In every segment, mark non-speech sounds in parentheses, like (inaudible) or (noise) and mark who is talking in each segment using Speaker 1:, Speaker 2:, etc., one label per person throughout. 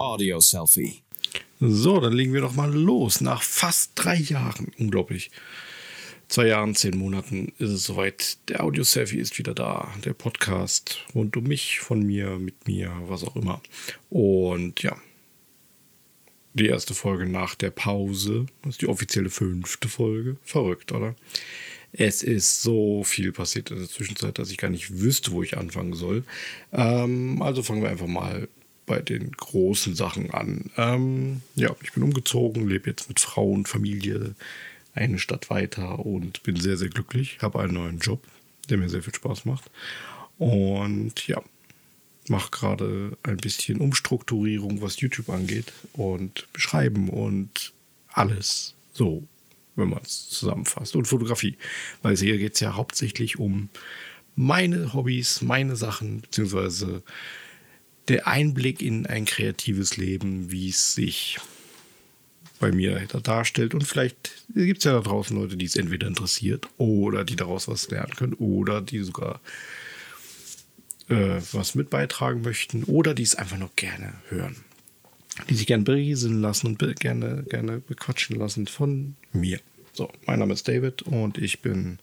Speaker 1: Audio Selfie.
Speaker 2: So, dann legen wir doch mal los. Nach fast drei Jahren, unglaublich. Zwei Jahren, zehn Monaten ist es soweit. Der Audio Selfie ist wieder da. Der Podcast rund um mich, von mir, mit mir, was auch immer. Und ja, die erste Folge nach der Pause. Das ist die offizielle fünfte Folge. Verrückt, oder? Es ist so viel passiert in der Zwischenzeit, dass ich gar nicht wüsste, wo ich anfangen soll. Ähm, also fangen wir einfach mal bei den großen Sachen an. Ähm, ja, ich bin umgezogen, lebe jetzt mit Frau und Familie eine Stadt weiter und bin sehr, sehr glücklich. Habe einen neuen Job, der mir sehr viel Spaß macht. Und ja, mache gerade ein bisschen Umstrukturierung, was YouTube angeht und Beschreiben und alles so, wenn man es zusammenfasst. Und Fotografie, weil hier geht es ja hauptsächlich um meine Hobbys, meine Sachen, beziehungsweise der Einblick in ein kreatives Leben, wie es sich bei mir darstellt. Und vielleicht gibt es ja da draußen Leute, die es entweder interessiert oder die daraus was lernen können oder die sogar äh, was mit beitragen möchten oder die es einfach nur gerne hören. Die sich gerne berieseln lassen und gerne, gerne bequatschen lassen von mir. So, mein Name ist David und ich bin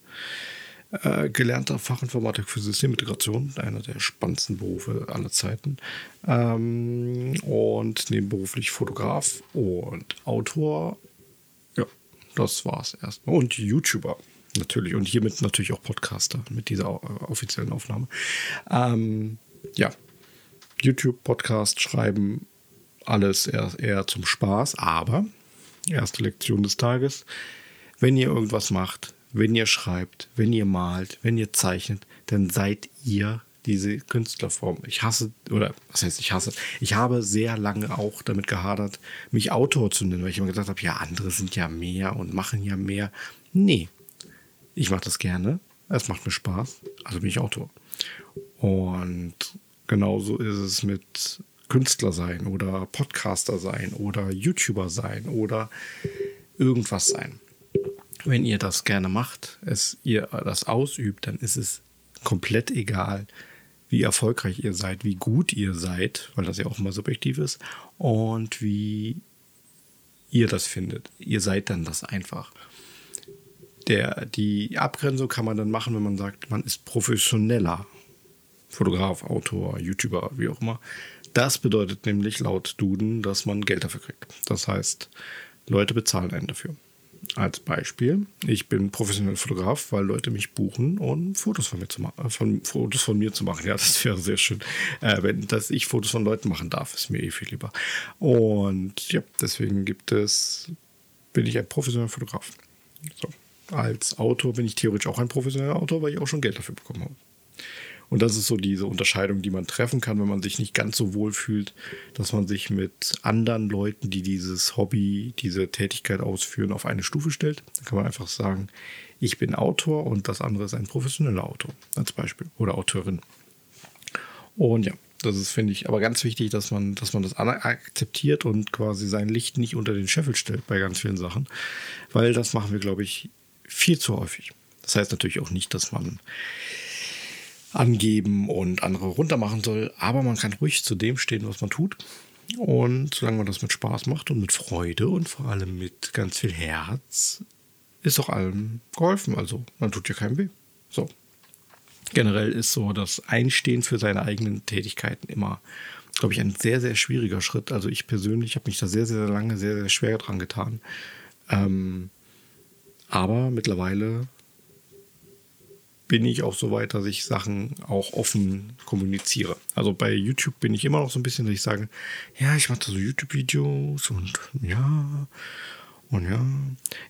Speaker 2: äh, gelernter Fachinformatik für Systemintegration, einer der spannendsten Berufe aller Zeiten. Ähm, und nebenberuflich Fotograf und Autor. Ja, das war's erstmal. Und YouTuber natürlich. Und hiermit natürlich auch Podcaster mit dieser äh, offiziellen Aufnahme. Ähm, ja, YouTube, Podcast, Schreiben, alles eher, eher zum Spaß. Aber, erste Lektion des Tages, wenn ihr irgendwas macht, wenn ihr schreibt, wenn ihr malt, wenn ihr zeichnet, dann seid ihr diese Künstlerform. Ich hasse, oder was heißt ich hasse, ich habe sehr lange auch damit gehadert, mich Autor zu nennen, weil ich immer gedacht habe, ja, andere sind ja mehr und machen ja mehr. Nee, ich mache das gerne, es macht mir Spaß, also bin ich Autor. Und genauso ist es mit Künstler sein oder Podcaster sein oder YouTuber sein oder irgendwas sein wenn ihr das gerne macht, es ihr das ausübt, dann ist es komplett egal, wie erfolgreich ihr seid, wie gut ihr seid, weil das ja auch immer subjektiv ist, und wie ihr das findet. Ihr seid dann das einfach. Der, die Abgrenzung kann man dann machen, wenn man sagt, man ist professioneller Fotograf, Autor, YouTuber, wie auch immer. Das bedeutet nämlich laut Duden, dass man Geld dafür kriegt. Das heißt, Leute bezahlen einen dafür. Als Beispiel, ich bin professioneller Fotograf, weil Leute mich buchen, um Fotos von mir zu machen, äh, von, Fotos von mir zu machen. Ja, das wäre sehr schön. Äh, wenn dass ich Fotos von Leuten machen darf, ist mir eh viel lieber. Und ja, deswegen gibt es, bin ich ein professioneller Fotograf. So. Als Autor bin ich theoretisch auch ein professioneller Autor, weil ich auch schon Geld dafür bekommen habe. Und das ist so diese Unterscheidung, die man treffen kann, wenn man sich nicht ganz so wohl fühlt, dass man sich mit anderen Leuten, die dieses Hobby, diese Tätigkeit ausführen, auf eine Stufe stellt. Da kann man einfach sagen, ich bin Autor und das andere ist ein professioneller Autor als Beispiel oder Autorin. Und ja, das ist, finde ich, aber ganz wichtig, dass man, dass man das akzeptiert und quasi sein Licht nicht unter den Scheffel stellt bei ganz vielen Sachen, weil das machen wir, glaube ich, viel zu häufig. Das heißt natürlich auch nicht, dass man angeben und andere runtermachen soll. Aber man kann ruhig zu dem stehen, was man tut. Und solange man das mit Spaß macht und mit Freude und vor allem mit ganz viel Herz, ist auch allem geholfen. Also man tut ja keinem weh. So. Generell ist so das Einstehen für seine eigenen Tätigkeiten immer, glaube ich, ein sehr, sehr schwieriger Schritt. Also ich persönlich habe mich da sehr, sehr lange sehr, sehr schwer dran getan. Ähm, aber mittlerweile bin ich auch so weit, dass ich Sachen auch offen kommuniziere. Also bei YouTube bin ich immer noch so ein bisschen, dass ich sage, ja, ich mache so YouTube-Videos und ja, und ja,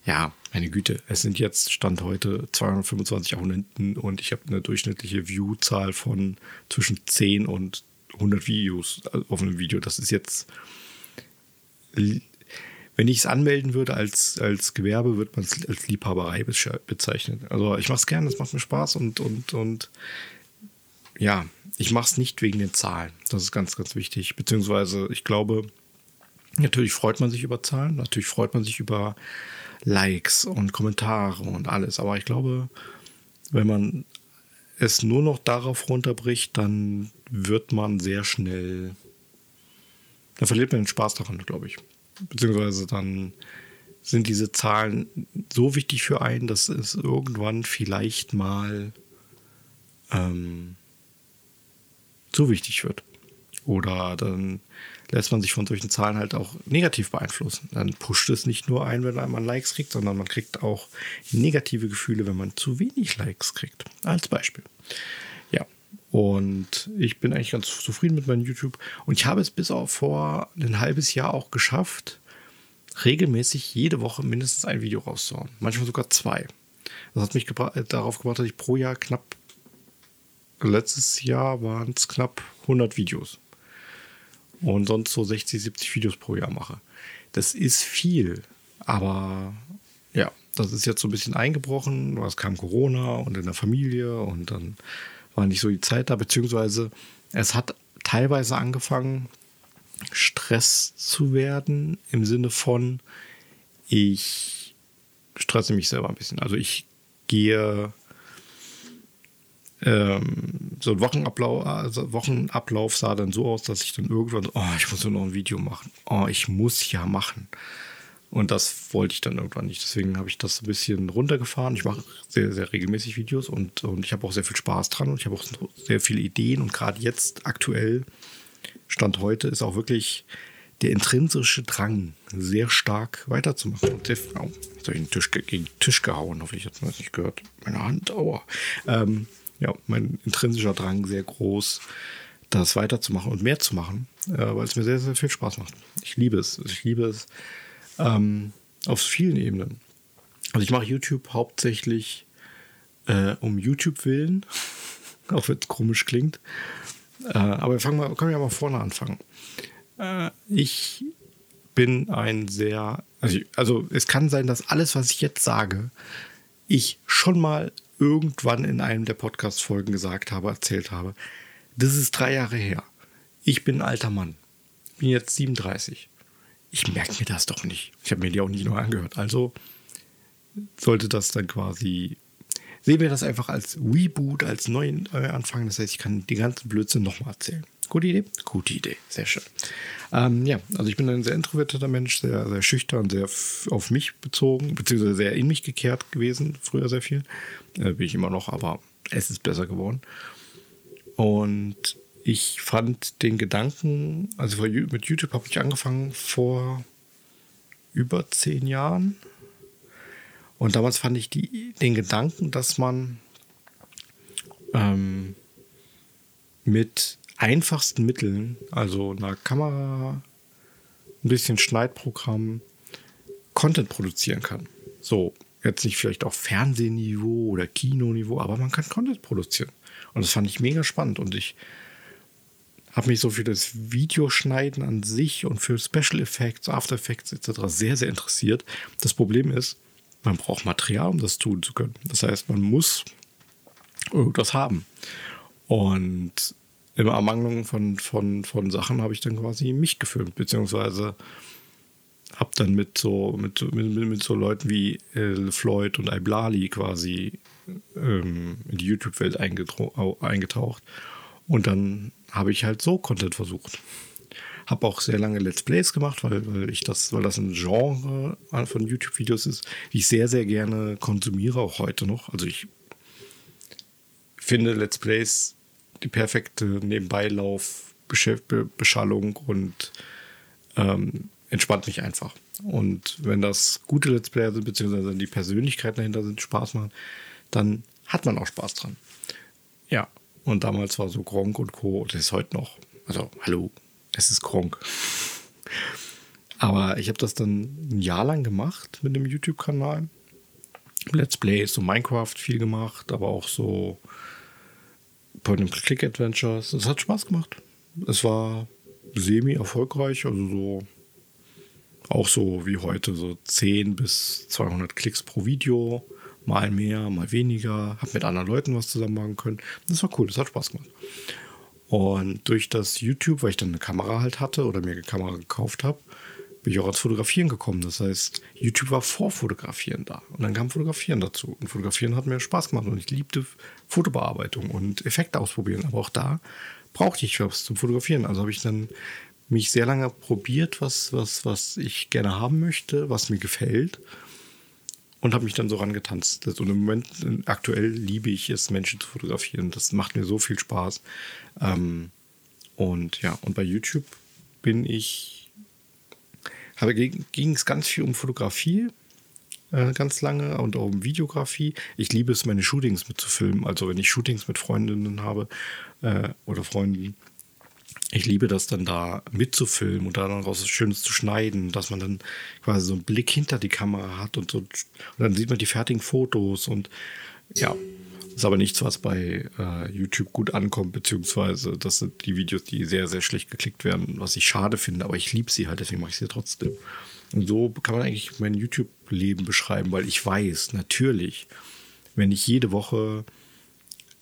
Speaker 2: ja, meine Güte, es sind jetzt Stand heute 225 Abonnenten und ich habe eine durchschnittliche View-Zahl von zwischen 10 und 100 Videos auf einem Video. Das ist jetzt wenn ich es anmelden würde als, als Gewerbe, würde man es als Liebhaberei bezeichnen. Also ich mache es gerne, es macht mir Spaß und, und, und ja, ich mache es nicht wegen den Zahlen. Das ist ganz, ganz wichtig. Beziehungsweise ich glaube, natürlich freut man sich über Zahlen, natürlich freut man sich über Likes und Kommentare und alles. Aber ich glaube, wenn man es nur noch darauf runterbricht, dann wird man sehr schnell dann verliert man den Spaß daran, glaube ich. Beziehungsweise dann sind diese Zahlen so wichtig für einen, dass es irgendwann vielleicht mal ähm, zu wichtig wird. Oder dann lässt man sich von solchen Zahlen halt auch negativ beeinflussen. Dann pusht es nicht nur ein, wenn man Likes kriegt, sondern man kriegt auch negative Gefühle, wenn man zu wenig Likes kriegt. Als Beispiel. Und ich bin eigentlich ganz zufrieden mit meinem YouTube. Und ich habe es bis auf vor ein halbes Jahr auch geschafft, regelmäßig jede Woche mindestens ein Video rauszuhauen. Manchmal sogar zwei. Das hat mich gebra darauf gebracht, dass ich pro Jahr knapp, letztes Jahr waren es knapp 100 Videos und sonst so 60, 70 Videos pro Jahr mache. Das ist viel, aber ja, das ist jetzt so ein bisschen eingebrochen. Es kam Corona und in der Familie und dann war nicht so die Zeit da, beziehungsweise es hat teilweise angefangen, Stress zu werden im Sinne von, ich stresse mich selber ein bisschen. Also ich gehe ähm, so ein Wochenablauf, also Wochenablauf sah dann so aus, dass ich dann irgendwann, oh, ich muss nur noch ein Video machen. Oh, ich muss ja machen. Und das wollte ich dann irgendwann nicht. Deswegen habe ich das ein bisschen runtergefahren. Ich mache sehr, sehr regelmäßig Videos und, und ich habe auch sehr viel Spaß dran und ich habe auch sehr viele Ideen. Und gerade jetzt aktuell, Stand heute, ist auch wirklich der intrinsische Drang, sehr stark weiterzumachen. Und der, oh, jetzt habe ich den Tisch gegen den Tisch gehauen, hoffe ich, hat man das nicht gehört. Meine Hand, aua. Ähm, ja, mein intrinsischer Drang sehr groß, das weiterzumachen und mehr zu machen, äh, weil es mir sehr, sehr viel Spaß macht. Ich liebe es. Ich liebe es ähm, auf vielen Ebenen. Also ich mache YouTube hauptsächlich äh, um YouTube willen, (laughs) auch wenn es komisch klingt. Äh, aber wir fangen mal, können wir ja mal vorne anfangen. Äh, ich bin ein sehr, also, ich, also es kann sein, dass alles, was ich jetzt sage, ich schon mal irgendwann in einem der Podcast-Folgen gesagt habe, erzählt habe. Das ist drei Jahre her. Ich bin ein alter Mann. Bin jetzt 37. Ich merke mir das doch nicht. Ich habe mir die auch nicht nur angehört. Also sollte das dann quasi. Sehen wir das einfach als Reboot, als neuen Anfang. Das heißt, ich kann die ganzen Blödsinn nochmal erzählen. Gute Idee? Gute Idee, sehr schön. Ähm, ja, also ich bin ein sehr introvertierter Mensch, sehr, sehr schüchtern, sehr auf mich bezogen, beziehungsweise sehr in mich gekehrt gewesen, früher sehr viel. Äh, bin ich immer noch, aber es ist besser geworden. Und ich fand den Gedanken, also mit YouTube habe ich angefangen vor über zehn Jahren. Und damals fand ich die, den Gedanken, dass man ähm, mit einfachsten Mitteln, also einer Kamera, ein bisschen Schneidprogramm, Content produzieren kann. So, jetzt nicht vielleicht auf Fernsehniveau oder Kinoniveau, aber man kann Content produzieren. Und das fand ich mega spannend und ich habe mich so für das Videoschneiden an sich und für Special Effects, After Effects etc. sehr, sehr interessiert. Das Problem ist, man braucht Material, um das tun zu können. Das heißt, man muss irgendwas haben. Und im Ermangelung von, von, von Sachen habe ich dann quasi mich gefilmt, beziehungsweise habe dann mit so, mit, mit, mit so Leuten wie El Floyd und Iblali quasi ähm, in die YouTube-Welt eingetaucht. Und dann habe ich halt so Content versucht. Habe auch sehr lange Let's Plays gemacht, weil, weil ich das, weil das ein Genre von YouTube-Videos ist, wie ich sehr, sehr gerne konsumiere, auch heute noch. Also ich finde Let's Plays die perfekte Nebenbeilauf, Beschallung und ähm, entspannt mich einfach. Und wenn das gute Let's Player sind, beziehungsweise die Persönlichkeiten dahinter sind, Spaß machen, dann hat man auch Spaß dran. Ja, und damals war so Gronk und Co. Das ist heute noch. Also, hallo, es ist Gronk. Aber ich habe das dann ein Jahr lang gemacht mit dem YouTube-Kanal. Let's Plays, so Minecraft viel gemacht, aber auch so Point-and-Click-Adventures. Es hat Spaß gemacht. Es war semi-erfolgreich, also so auch so wie heute, so 10 bis 200 Klicks pro Video, mal mehr, mal weniger. Hab mit anderen Leuten was zusammen machen können. Das war cool, das hat Spaß gemacht. Und durch das YouTube, weil ich dann eine Kamera halt hatte oder mir eine Kamera gekauft habe, bin ich auch ans Fotografieren gekommen. Das heißt, YouTube war vor Fotografieren da. Und dann kam Fotografieren dazu. Und Fotografieren hat mir Spaß gemacht. Und ich liebte Fotobearbeitung und Effekte ausprobieren. Aber auch da brauchte ich was zum Fotografieren. Also habe ich dann mich sehr lange probiert, was, was, was ich gerne haben möchte, was mir gefällt. Und habe mich dann so rangetanzt. Und im Moment, aktuell liebe ich es, Menschen zu fotografieren. Das macht mir so viel Spaß. Ähm, und ja, und bei YouTube bin ich, habe, ging es ganz viel um Fotografie, äh, ganz lange und auch um Videografie. Ich liebe es, meine Shootings mitzufilmen. Also wenn ich Shootings mit Freundinnen habe äh, oder Freunden, ich liebe das dann da mitzufilmen und dann was Schönes zu schneiden, dass man dann quasi so einen Blick hinter die Kamera hat und so. Und dann sieht man die fertigen Fotos und ja, ist aber nichts, was bei äh, YouTube gut ankommt, beziehungsweise das sind die Videos, die sehr, sehr schlecht geklickt werden, was ich schade finde, aber ich liebe sie halt, deswegen mache ich sie trotzdem. Und so kann man eigentlich mein YouTube-Leben beschreiben, weil ich weiß, natürlich, wenn ich jede Woche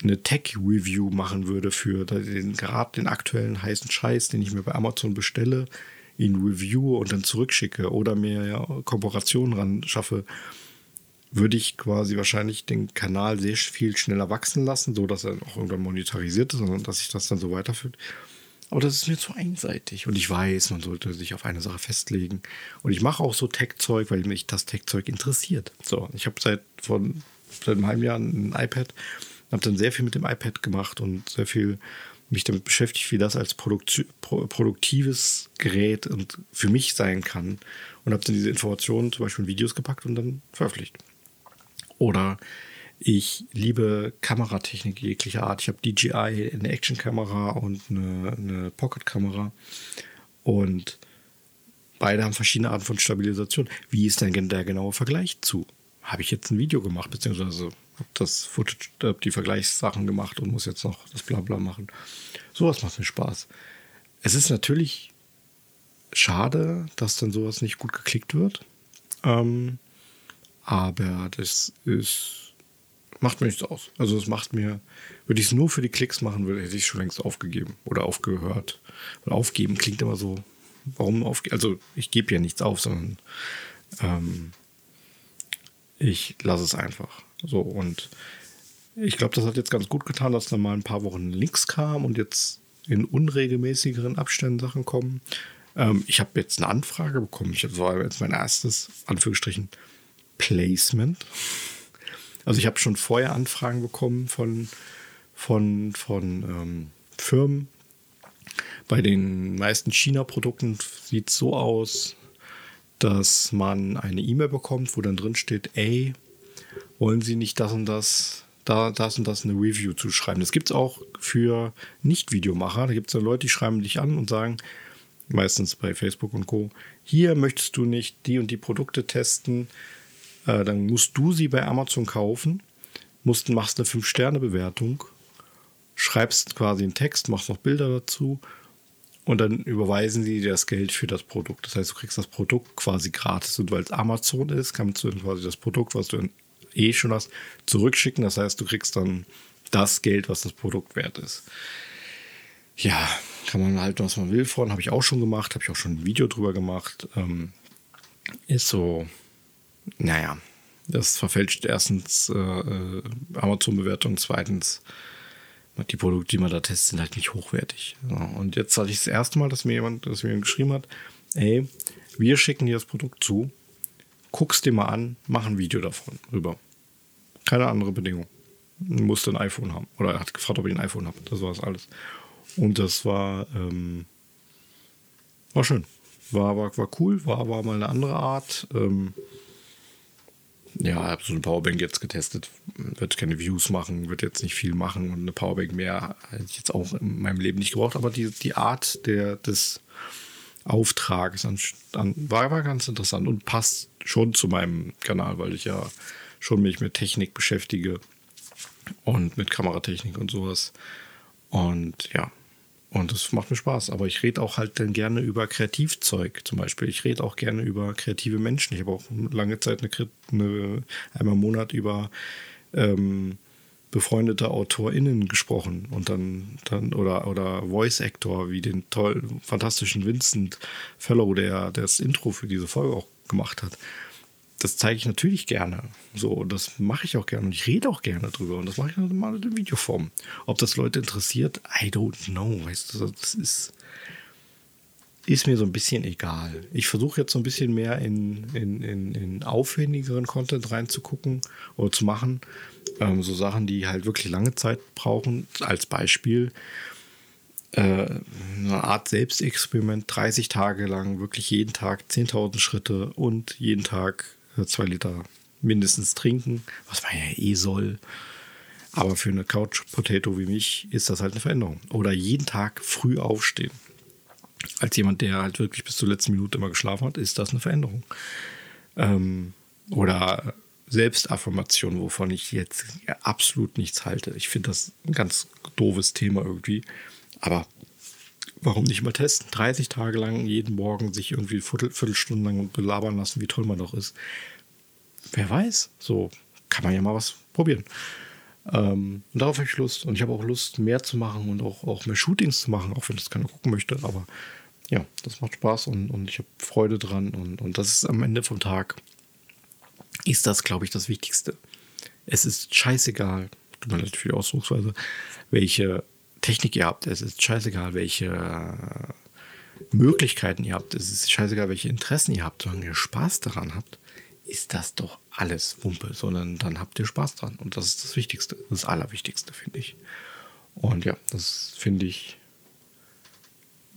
Speaker 2: eine Tech-Review machen würde für den, gerade den aktuellen heißen Scheiß, den ich mir bei Amazon bestelle, ihn review und dann zurückschicke oder mir ja, Kooperationen ran schaffe, würde ich quasi wahrscheinlich den Kanal sehr viel schneller wachsen lassen, so dass er auch irgendwann monetarisiert ist, sondern dass sich das dann so weiterführt. Aber das ist mir zu einseitig. Und ich weiß, man sollte sich auf eine Sache festlegen. Und ich mache auch so Tech-Zeug, weil mich das Tech-Zeug interessiert. So, ich habe seit, seit einem halben Jahr ein iPad habe dann sehr viel mit dem iPad gemacht und sehr viel mich damit beschäftigt, wie das als Produkt, produktives Gerät und für mich sein kann. Und habe dann diese Informationen zum Beispiel in Videos gepackt und dann veröffentlicht. Oder ich liebe Kameratechnik jeglicher Art. Ich habe DJI, eine Actionkamera und eine, eine Pocket-Kamera. Und beide haben verschiedene Arten von Stabilisation. Wie ist denn der genaue Vergleich zu? Habe ich jetzt ein Video gemacht, beziehungsweise habe das Footage, habe die Vergleichssachen gemacht und muss jetzt noch das Blabla machen. Sowas macht mir Spaß. Es ist natürlich schade, dass dann sowas nicht gut geklickt wird. Ähm, aber das ist, macht mir nichts aus. Also es macht mir, würde ich es nur für die Klicks machen, würde hätte ich schon längst aufgegeben oder aufgehört. Und aufgeben klingt immer so, warum aufgeben? Also ich gebe ja nichts auf, sondern ähm, ich lasse es einfach. So, und ich glaube, das hat jetzt ganz gut getan, dass da mal ein paar Wochen Links kam und jetzt in unregelmäßigeren Abständen Sachen kommen. Ähm, ich habe jetzt eine Anfrage bekommen. Ich war jetzt mein erstes, Anführungsstrichen, Placement. Also ich habe schon vorher Anfragen bekommen von, von, von ähm, Firmen. Bei den meisten China-Produkten sieht es so aus, dass man eine E-Mail bekommt, wo dann drin steht, ey, wollen Sie nicht das und das, da, das und das eine Review zu schreiben. Das gibt es auch für Nicht-Videomacher. Da gibt es dann Leute, die schreiben dich an und sagen, meistens bei Facebook und Co., hier möchtest du nicht die und die Produkte testen, äh, dann musst du sie bei Amazon kaufen, musst, machst eine 5-Sterne-Bewertung, schreibst quasi einen Text, machst noch Bilder dazu und dann überweisen sie dir das Geld für das Produkt. Das heißt, du kriegst das Produkt quasi gratis. Und weil es Amazon ist, kannst du quasi das Produkt, was du eh schon hast, zurückschicken. Das heißt, du kriegst dann das Geld, was das Produkt wert ist. Ja, kann man halten, was man will von. Habe ich auch schon gemacht, habe ich auch schon ein Video drüber gemacht. Ähm, ist so, naja, das verfälscht erstens äh, äh Amazon-Bewertung, zweitens die Produkte, die man da testet, sind halt nicht hochwertig. Und jetzt hatte ich das erste Mal, dass mir jemand, dass mir geschrieben hat, ey, wir schicken dir das Produkt zu, guck's dir mal an, mach ein Video davon rüber. Keine andere Bedingung. Musste ein iPhone haben. Oder er hat gefragt, ob ich ein iPhone habe. Das war es alles. Und das war, ähm, war schön. War, war, war cool, war, war mal eine andere Art. Ähm, ja, habe so eine Powerbank jetzt getestet. Wird keine Views machen, wird jetzt nicht viel machen und eine Powerbank mehr hätte ich jetzt auch in meinem Leben nicht gebraucht. Aber die, die Art der, des Auftrages an, an, war, war ganz interessant und passt schon zu meinem Kanal, weil ich ja schon mich mit Technik beschäftige und mit Kameratechnik und sowas. Und ja, und das macht mir Spaß. Aber ich rede auch halt dann gerne über Kreativzeug zum Beispiel. Ich rede auch gerne über kreative Menschen. Ich habe auch lange Zeit eine, eine, einmal im Monat über ähm, befreundete AutorInnen gesprochen und dann, dann oder, oder Voice Actor wie den tollen, fantastischen Vincent Fellow, der, der das Intro für diese Folge auch gemacht hat das zeige ich natürlich gerne. So, das mache ich auch gerne und ich rede auch gerne drüber und das mache ich mal in Videoform. Ob das Leute interessiert, I don't know. Weißt du, das ist. ist mir so ein bisschen egal. Ich versuche jetzt so ein bisschen mehr in, in, in, in aufwendigeren Content reinzugucken oder zu machen. Ähm, so Sachen, die halt wirklich lange Zeit brauchen. Als Beispiel äh, eine Art Selbstexperiment, 30 Tage lang, wirklich jeden Tag 10.000 Schritte und jeden Tag zwei Liter mindestens trinken, was man ja eh soll. Aber für eine Couch Potato wie mich ist das halt eine Veränderung. Oder jeden Tag früh aufstehen als jemand, der halt wirklich bis zur letzten Minute immer geschlafen hat, ist das eine Veränderung. Ähm, oder Selbstaffirmation, wovon ich jetzt absolut nichts halte. Ich finde das ein ganz doofes Thema irgendwie. Aber warum nicht mal testen? 30 Tage lang jeden Morgen sich irgendwie Viertel, Viertelstunden lang belabern lassen, wie toll man doch ist. Wer weiß, so kann man ja mal was probieren. Ähm, und darauf habe ich Lust. Und ich habe auch Lust, mehr zu machen und auch, auch mehr Shootings zu machen, auch wenn das keiner gucken möchte. Aber ja, das macht Spaß und, und ich habe Freude dran. Und, und das ist am Ende vom Tag, ist das, glaube ich, das Wichtigste. Es ist scheißegal, leid für die Ausdrucksweise, welche Technik ihr habt. Es ist scheißegal, welche Möglichkeiten ihr habt. Es ist scheißegal, welche Interessen ihr habt, solange ihr Spaß daran habt ist das doch alles Wumpe, sondern dann habt ihr Spaß dran. Und das ist das Wichtigste, das Allerwichtigste, finde ich. Und ja, das finde ich,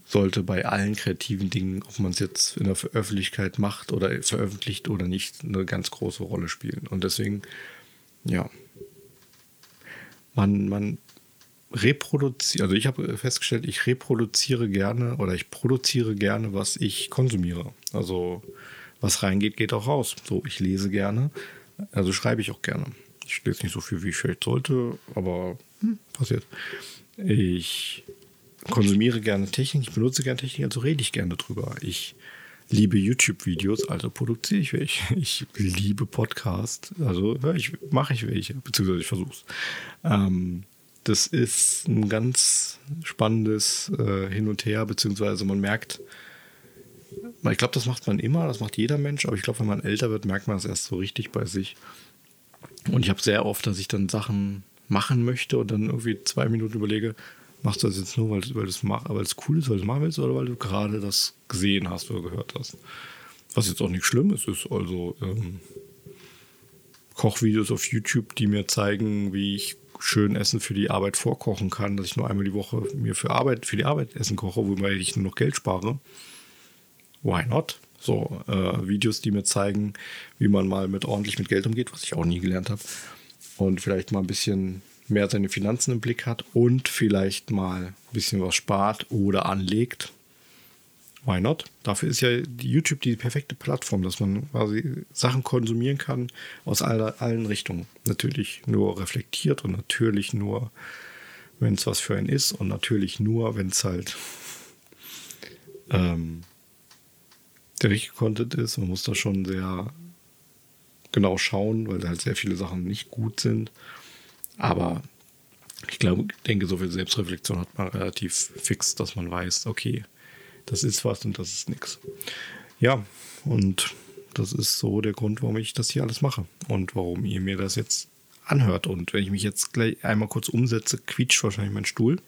Speaker 2: sollte bei allen kreativen Dingen, ob man es jetzt in der Öffentlichkeit macht oder veröffentlicht oder nicht, eine ganz große Rolle spielen. Und deswegen, ja, man, man reproduziert, also ich habe festgestellt, ich reproduziere gerne oder ich produziere gerne, was ich konsumiere. Also was reingeht, geht auch raus. So, ich lese gerne, also schreibe ich auch gerne. Ich lese nicht so viel, wie ich vielleicht sollte, aber hm, passiert. Ich konsumiere gerne Technik, ich benutze gerne Technik, also rede ich gerne drüber. Ich liebe YouTube-Videos, also produziere ich welche. (laughs) Ich liebe Podcasts, also ich, mache ich welche, beziehungsweise ich versuche es. Ähm, das ist ein ganz spannendes äh, Hin und Her, beziehungsweise man merkt, ich glaube, das macht man immer, das macht jeder Mensch, aber ich glaube, wenn man älter wird, merkt man es erst so richtig bei sich. Und ich habe sehr oft, dass ich dann Sachen machen möchte und dann irgendwie zwei Minuten überlege, machst du das jetzt nur, weil, weil, das weil es cool ist, weil du es machen willst, oder weil du gerade das gesehen hast oder gehört hast. Was jetzt auch nicht schlimm ist, ist also ähm, Kochvideos auf YouTube, die mir zeigen, wie ich schön Essen für die Arbeit vorkochen kann, dass ich nur einmal die Woche mir für Arbeit, für die Arbeit Essen koche, wobei ich nur noch Geld spare why not? So äh, Videos, die mir zeigen, wie man mal mit ordentlich mit Geld umgeht, was ich auch nie gelernt habe. Und vielleicht mal ein bisschen mehr seine Finanzen im Blick hat und vielleicht mal ein bisschen was spart oder anlegt. Why not? Dafür ist ja YouTube die perfekte Plattform, dass man quasi Sachen konsumieren kann aus aller, allen Richtungen. Natürlich nur reflektiert und natürlich nur, wenn es was für einen ist und natürlich nur, wenn es halt ähm, der richtige Content ist. Man muss da schon sehr genau schauen, weil halt sehr viele Sachen nicht gut sind. Aber ich glaube, denke, so viel Selbstreflexion hat man relativ fix, dass man weiß, okay, das ist was und das ist nichts. Ja, und das ist so der Grund, warum ich das hier alles mache und warum ihr mir das jetzt anhört. Und wenn ich mich jetzt gleich einmal kurz umsetze, quietscht wahrscheinlich mein Stuhl.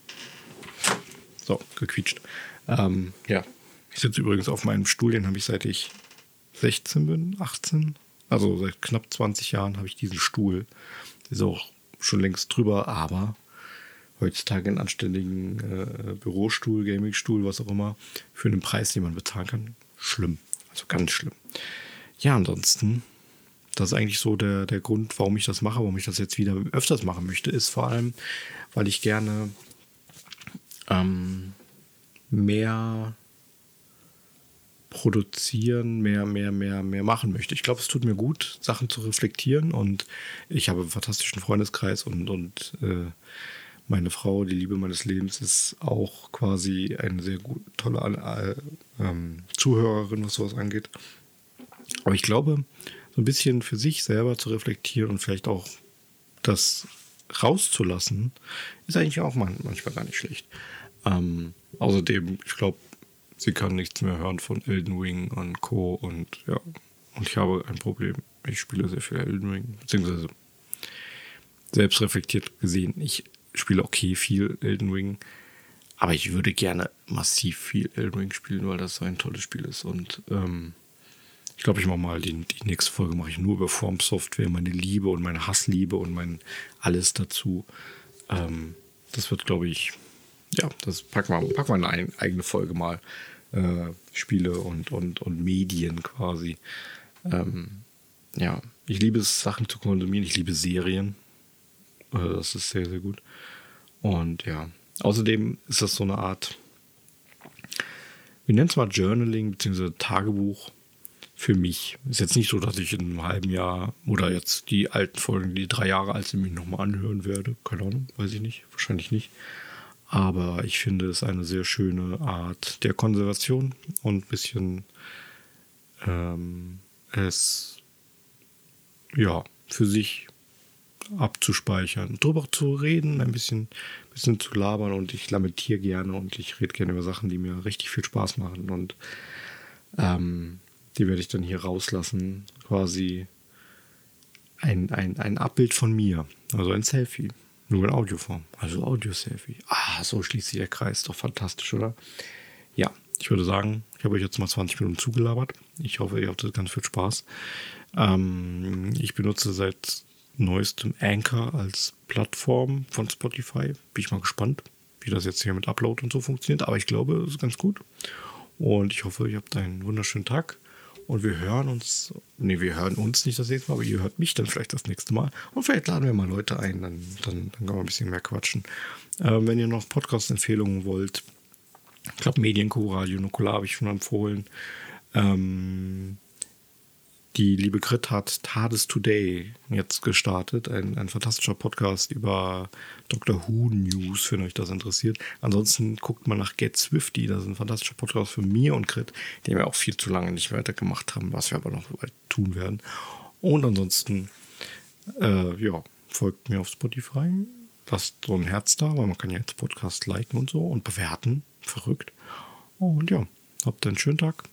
Speaker 2: So, gequietscht. Ähm, ja, ich sitze übrigens auf meinem Stuhl, den habe ich seit ich 16 bin, 18. Also seit knapp 20 Jahren habe ich diesen Stuhl. Ist auch schon längst drüber, aber heutzutage einen anständigen äh, Bürostuhl, Gamingstuhl, was auch immer, für einen Preis, den man bezahlen kann, schlimm. Also ganz schlimm. Ja, ansonsten, das ist eigentlich so der, der Grund, warum ich das mache, warum ich das jetzt wieder öfters machen möchte, ist vor allem, weil ich gerne ähm, mehr produzieren, mehr, mehr, mehr, mehr machen möchte. Ich glaube, es tut mir gut, Sachen zu reflektieren und ich habe einen fantastischen Freundeskreis und, und äh, meine Frau, die Liebe meines Lebens, ist auch quasi eine sehr gut, tolle äh, ähm, Zuhörerin, was sowas angeht. Aber ich glaube, so ein bisschen für sich selber zu reflektieren und vielleicht auch das rauszulassen, ist eigentlich auch manchmal gar nicht schlecht. Ähm, außerdem, ich glaube, sie kann nichts mehr hören von Elden Ring und Co. Und ja, und ich habe ein Problem. Ich spiele sehr viel Elden Ring, beziehungsweise selbst reflektiert gesehen, ich spiele okay viel Elden Ring, aber ich würde gerne massiv viel Elden Ring spielen, weil das so ein tolles Spiel ist. Und ähm, ich glaube, ich mache mal die, die nächste Folge mache ich nur über Form Software, meine Liebe und meine Hassliebe und mein alles dazu. Ähm, das wird, glaube ich, ja, das packen wir, packen wir eine eigene Folge mal. Äh, Spiele und, und, und Medien quasi. Ähm, ja, ich liebe es, Sachen zu konsumieren. Ich liebe Serien. Äh, das ist sehr, sehr gut. Und ja, außerdem ist das so eine Art, wir nennen es mal Journaling bzw. Tagebuch für mich. Ist jetzt nicht so, dass ich in einem halben Jahr oder jetzt die alten Folgen, die drei Jahre alt sind, mich nochmal anhören werde. Keine Ahnung, weiß ich nicht. Wahrscheinlich nicht. Aber ich finde es eine sehr schöne Art der Konservation und ein bisschen ähm, es ja für sich abzuspeichern, drüber zu reden, ein bisschen, bisschen zu labern und ich lamentiere gerne und ich rede gerne über Sachen, die mir richtig viel Spaß machen und ähm, die werde ich dann hier rauslassen. Quasi ein, ein, ein Abbild von mir. Also ein Selfie. Nur in Audioform. Also Audio-Selfie. Ah, so schließt sich der Kreis. Doch fantastisch, oder? Ja, ich würde sagen, ich habe euch jetzt mal 20 Minuten zugelabert. Ich hoffe, ihr habt das ganz viel Spaß. Ähm, ich benutze seit neuestem Anchor als Plattform von Spotify. Bin ich mal gespannt, wie das jetzt hier mit Upload und so funktioniert. Aber ich glaube, es ist ganz gut. Und ich hoffe, ihr habt einen wunderschönen Tag. Und wir hören uns, nee, wir hören uns nicht das nächste Mal, aber ihr hört mich dann vielleicht das nächste Mal. Und vielleicht laden wir mal Leute ein, dann, dann, dann können wir ein bisschen mehr quatschen. Ähm, wenn ihr noch Podcast-Empfehlungen wollt, ich glaube, Medienco, Radio Nukular habe ich schon empfohlen. Ähm, die liebe Grit hat TARDIS Today jetzt gestartet. Ein, ein fantastischer Podcast über Dr. Who News, wenn euch das interessiert. Ansonsten guckt mal nach Get Swifty. Das ist ein fantastischer Podcast für mir und Grit, den wir auch viel zu lange nicht weitergemacht haben, was wir aber noch tun werden. Und ansonsten, äh, ja, folgt mir auf Spotify. Lasst so ein Herz da, weil man kann ja jetzt Podcast liken und so und bewerten. Verrückt. Und ja, habt einen schönen Tag.